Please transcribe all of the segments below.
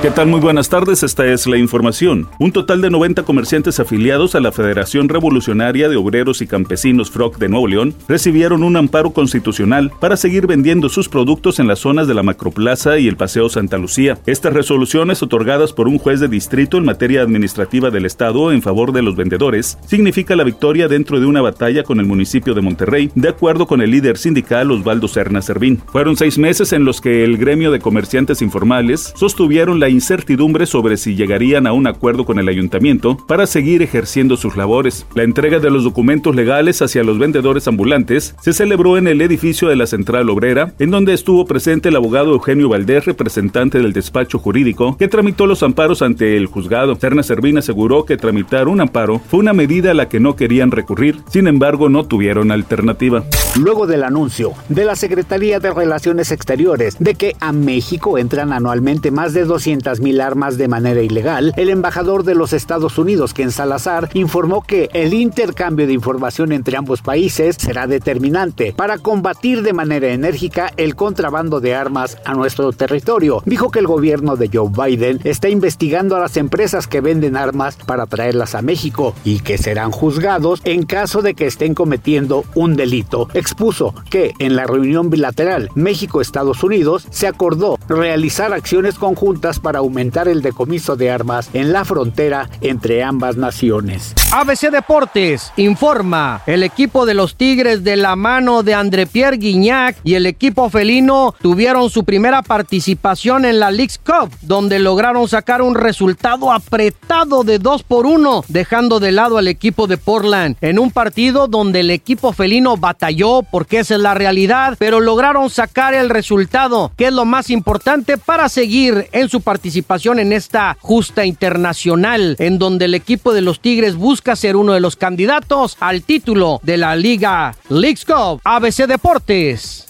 ¿Qué tal? Muy buenas tardes, esta es la información. Un total de 90 comerciantes afiliados a la Federación Revolucionaria de Obreros y Campesinos FROC de Nuevo León recibieron un amparo constitucional para seguir vendiendo sus productos en las zonas de la Macroplaza y el Paseo Santa Lucía. Estas resoluciones otorgadas por un juez de distrito en materia administrativa del Estado en favor de los vendedores significa la victoria dentro de una batalla con el municipio de Monterrey, de acuerdo con el líder sindical Osvaldo Serna Servín. Fueron seis meses en los que el gremio de comerciantes informales sostuvieron la incertidumbre sobre si llegarían a un acuerdo con el ayuntamiento para seguir ejerciendo sus labores. La entrega de los documentos legales hacia los vendedores ambulantes se celebró en el edificio de la Central Obrera, en donde estuvo presente el abogado Eugenio Valdés, representante del despacho jurídico, que tramitó los amparos ante el juzgado. Serna Servín aseguró que tramitar un amparo fue una medida a la que no querían recurrir, sin embargo no tuvieron alternativa. Luego del anuncio de la Secretaría de Relaciones Exteriores de que a México entran anualmente más de 200 mil armas de manera ilegal, el embajador de los Estados Unidos, Ken Salazar, informó que el intercambio de información entre ambos países será determinante para combatir de manera enérgica el contrabando de armas a nuestro territorio. Dijo que el gobierno de Joe Biden está investigando a las empresas que venden armas para traerlas a México y que serán juzgados en caso de que estén cometiendo un delito. Expuso que en la reunión bilateral México-Estados Unidos se acordó realizar acciones conjuntas para aumentar el decomiso de armas en la frontera entre ambas naciones. ABC Deportes informa, el equipo de los Tigres de la mano de André Pierre Guignac y el equipo felino tuvieron su primera participación en la League's Cup, donde lograron sacar un resultado apretado de 2 por 1, dejando de lado al equipo de Portland en un partido donde el equipo felino batalló porque esa es la realidad, pero lograron sacar el resultado, que es lo más importante para seguir en su participación en esta justa internacional, en donde el equipo de los Tigres busca ser uno de los candidatos al título de la Liga Leagues Cup ABC Deportes.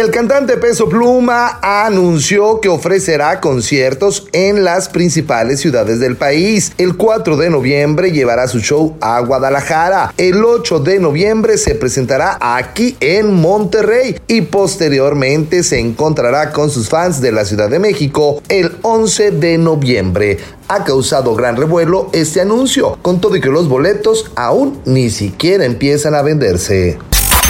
El cantante Peso Pluma anunció que ofrecerá conciertos en las principales ciudades del país. El 4 de noviembre llevará su show a Guadalajara. El 8 de noviembre se presentará aquí en Monterrey y posteriormente se encontrará con sus fans de la Ciudad de México el 11 de noviembre. Ha causado gran revuelo este anuncio, con todo y que los boletos aún ni siquiera empiezan a venderse.